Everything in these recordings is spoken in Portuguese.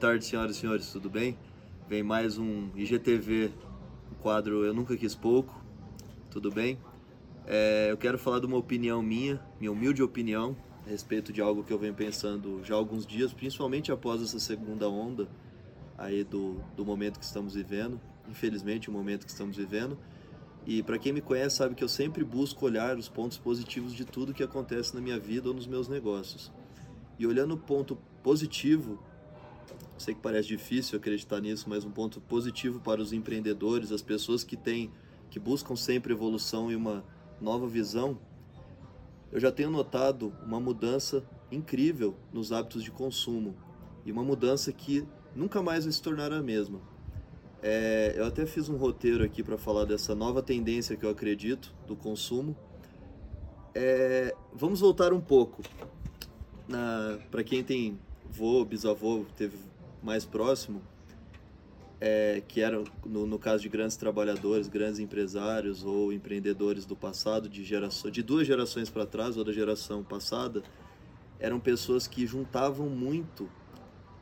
tarde, senhoras e senhores, tudo bem? Vem mais um IGTV, um quadro Eu Nunca Quis Pouco, tudo bem? É, eu quero falar de uma opinião minha, minha humilde opinião, a respeito de algo que eu venho pensando já há alguns dias, principalmente após essa segunda onda aí do, do momento que estamos vivendo, infelizmente o momento que estamos vivendo. E para quem me conhece sabe que eu sempre busco olhar os pontos positivos de tudo que acontece na minha vida ou nos meus negócios. E olhando o ponto positivo, sei que parece difícil acreditar nisso, mas um ponto positivo para os empreendedores, as pessoas que têm, que buscam sempre evolução e uma nova visão, eu já tenho notado uma mudança incrível nos hábitos de consumo e uma mudança que nunca mais vai se tornar a mesma. É, eu até fiz um roteiro aqui para falar dessa nova tendência que eu acredito do consumo. É, vamos voltar um pouco para quem tem vô, bisavô, teve mais próximo, é, que eram, no, no, caso de grandes trabalhadores, grandes empresários ou empreendedores do passado, de, geração, de duas gerações para trás ou da geração passada, eram pessoas que juntavam muito,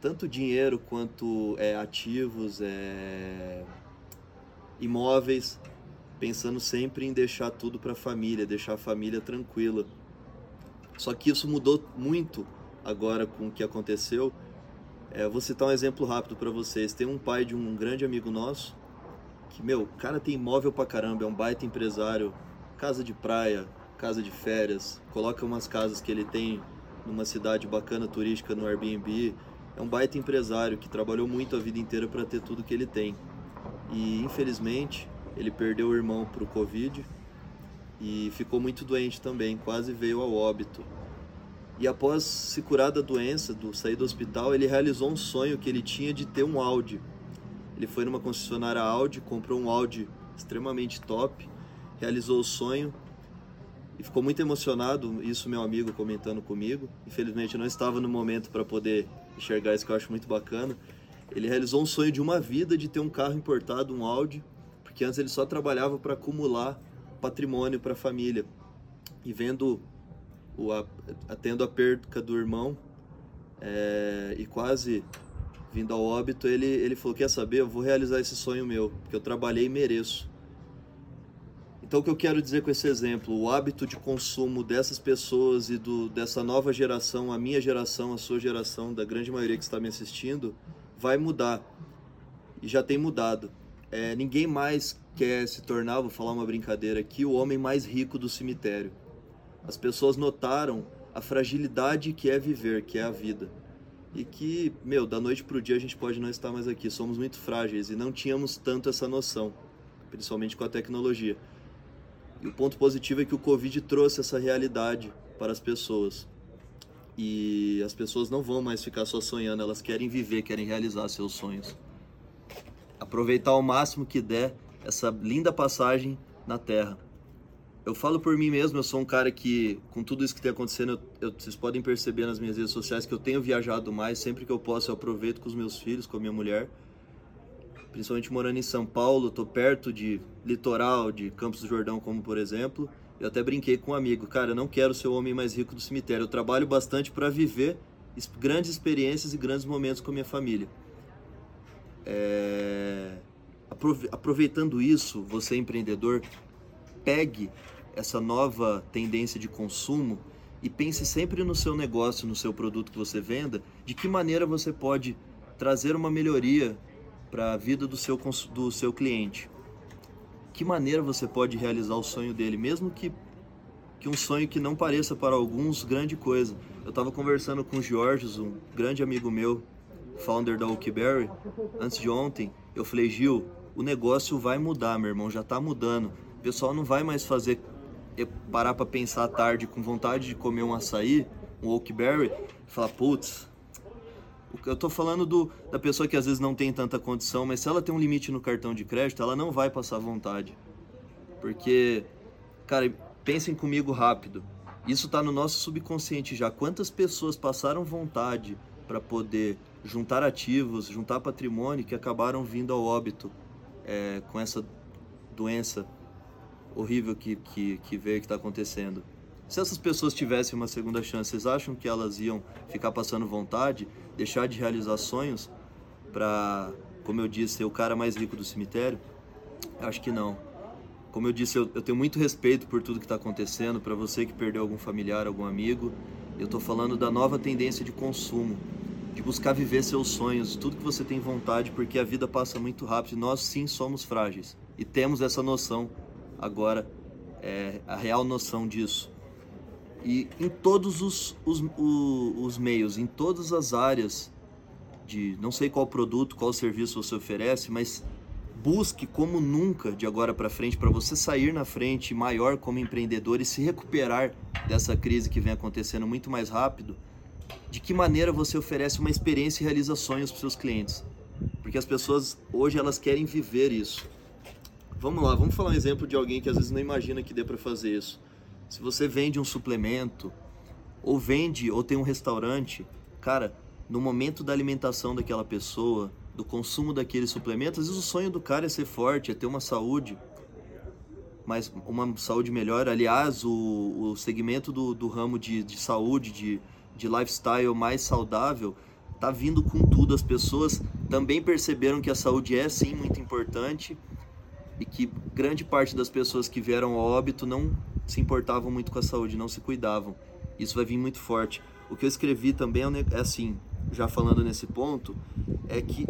tanto dinheiro quanto é, ativos, é, imóveis, pensando sempre em deixar tudo para a família, deixar a família tranquila. Só que isso mudou muito agora com o que aconteceu é, vou citar um exemplo rápido para vocês. Tem um pai de um grande amigo nosso que, meu, cara tem imóvel pra caramba, é um baita empresário, casa de praia, casa de férias, coloca umas casas que ele tem numa cidade bacana turística no Airbnb. É um baita empresário que trabalhou muito a vida inteira para ter tudo que ele tem. E infelizmente ele perdeu o irmão pro Covid e ficou muito doente também, quase veio ao óbito. E após se curar da doença, do sair do hospital, ele realizou um sonho que ele tinha de ter um Audi. Ele foi numa concessionária Audi, comprou um Audi extremamente top, realizou o sonho e ficou muito emocionado. Isso meu amigo comentando comigo. Infelizmente eu não estava no momento para poder enxergar isso que eu acho muito bacana. Ele realizou um sonho de uma vida de ter um carro importado, um Audi, porque antes ele só trabalhava para acumular patrimônio para a família. E vendo o, a, tendo a perca do irmão é, e quase vindo ao óbito, ele, ele falou: Quer saber? Eu vou realizar esse sonho meu, porque eu trabalhei e mereço. Então, o que eu quero dizer com esse exemplo? O hábito de consumo dessas pessoas e do, dessa nova geração, a minha geração, a sua geração, da grande maioria que está me assistindo, vai mudar. E já tem mudado. É, ninguém mais quer se tornar, vou falar uma brincadeira aqui, o homem mais rico do cemitério. As pessoas notaram a fragilidade que é viver, que é a vida. E que, meu, da noite para o dia a gente pode não estar mais aqui. Somos muito frágeis e não tínhamos tanto essa noção, principalmente com a tecnologia. E o ponto positivo é que o Covid trouxe essa realidade para as pessoas. E as pessoas não vão mais ficar só sonhando, elas querem viver, querem realizar seus sonhos. Aproveitar ao máximo que der essa linda passagem na Terra eu falo por mim mesmo, eu sou um cara que, com tudo isso que tem acontecendo, eu, eu, vocês podem perceber nas minhas redes sociais que eu tenho viajado mais, sempre que eu posso eu aproveito com os meus filhos, com a minha mulher. Principalmente morando em São Paulo, tô perto de litoral, de Campos do Jordão, como por exemplo. Eu até brinquei com um amigo, cara, eu não quero ser o homem mais rico do cemitério, eu trabalho bastante para viver grandes experiências e grandes momentos com a minha família. É... Aproveitando isso, você empreendedor, pegue essa nova tendência de consumo e pense sempre no seu negócio, no seu produto que você venda, de que maneira você pode trazer uma melhoria para a vida do seu, do seu cliente. Que maneira você pode realizar o sonho dele, mesmo que, que um sonho que não pareça para alguns grande coisa. Eu estava conversando com o Georges, um grande amigo meu, founder da Oakberry, antes de ontem. Eu falei, Gil, o negócio vai mudar, meu irmão, já está mudando. O pessoal não vai mais fazer parar para pensar à tarde com vontade de comer um açaí, um oakberry, e falar, putz, eu tô falando do, da pessoa que às vezes não tem tanta condição, mas se ela tem um limite no cartão de crédito, ela não vai passar vontade. Porque, cara, pensem comigo rápido. Isso está no nosso subconsciente já. Quantas pessoas passaram vontade para poder juntar ativos, juntar patrimônio que acabaram vindo ao óbito é, com essa doença horrível que, que, que que está acontecendo. Se essas pessoas tivessem uma segunda chance, vocês acham que elas iam ficar passando vontade, deixar de realizar sonhos? para, como eu disse, ser o cara mais rico do cemitério? Acho que não. Como eu disse, eu, eu tenho muito respeito por tudo que está acontecendo. Para você que perdeu algum familiar, algum amigo, eu estou falando da nova tendência de consumo, de buscar viver seus sonhos, tudo que você tem vontade, porque a vida passa muito rápido. E nós sim somos frágeis e temos essa noção agora, é, a real noção disso. E em todos os, os, os, os meios, em todas as áreas de não sei qual produto, qual serviço você oferece, mas busque como nunca de agora para frente para você sair na frente maior como empreendedor e se recuperar dessa crise que vem acontecendo muito mais rápido. De que maneira você oferece uma experiência e realiza sonhos para seus clientes? Porque as pessoas hoje elas querem viver isso. Vamos lá, vamos falar um exemplo de alguém que às vezes não imagina que dê para fazer isso. Se você vende um suplemento ou vende ou tem um restaurante, cara, no momento da alimentação daquela pessoa, do consumo daqueles suplementos, às vezes o sonho do cara é ser forte, é ter uma saúde, mas uma saúde melhor. Aliás, o, o segmento do, do ramo de, de saúde, de, de lifestyle mais saudável, tá vindo com tudo. As pessoas também perceberam que a saúde é sim muito importante e que grande parte das pessoas que vieram ao óbito não se importavam muito com a saúde, não se cuidavam. Isso vai vir muito forte. O que eu escrevi também é, é assim, já falando nesse ponto, é que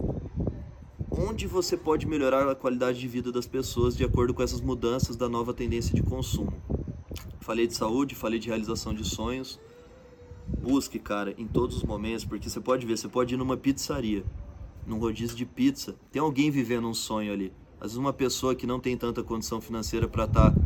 onde você pode melhorar a qualidade de vida das pessoas de acordo com essas mudanças da nova tendência de consumo. Falei de saúde, falei de realização de sonhos. Busque, cara, em todos os momentos, porque você pode ver, você pode ir numa pizzaria, num rodízio de pizza, tem alguém vivendo um sonho ali. Às vezes uma pessoa que não tem tanta condição financeira para estar tá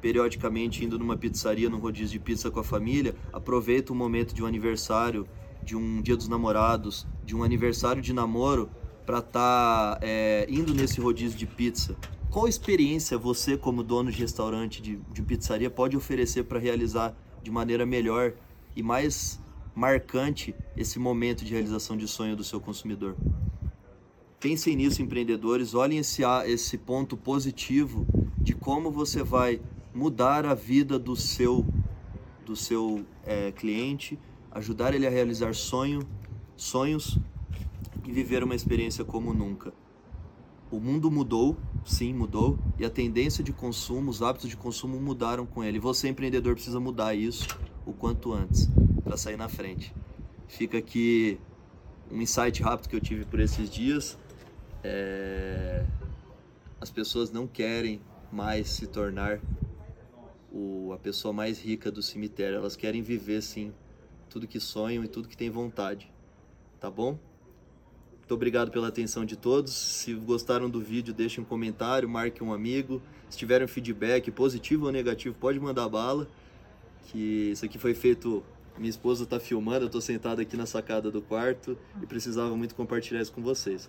periodicamente indo numa pizzaria, num rodízio de pizza com a família, aproveita o momento de um aniversário, de um dia dos namorados, de um aniversário de namoro para estar tá, é, indo nesse rodízio de pizza. Qual experiência você, como dono de restaurante de, de pizzaria, pode oferecer para realizar de maneira melhor e mais marcante esse momento de realização de sonho do seu consumidor? Pensem nisso, empreendedores. Olhem esse, esse ponto positivo de como você vai mudar a vida do seu, do seu é, cliente ajudar ele a realizar sonho, sonhos e viver uma experiência como nunca. O mundo mudou, sim, mudou, e a tendência de consumo, os hábitos de consumo mudaram com ele. Você, empreendedor, precisa mudar isso o quanto antes para sair na frente. Fica aqui um insight rápido que eu tive por esses dias. É... As pessoas não querem mais se tornar o, a pessoa mais rica do cemitério, elas querem viver sim tudo que sonham e tudo que têm vontade. Tá bom? Muito obrigado pela atenção de todos. Se gostaram do vídeo, deixem um comentário, marque um amigo. Se tiverem feedback positivo ou negativo, pode mandar bala. Que isso aqui foi feito. Minha esposa está filmando, eu estou sentado aqui na sacada do quarto e precisava muito compartilhar isso com vocês.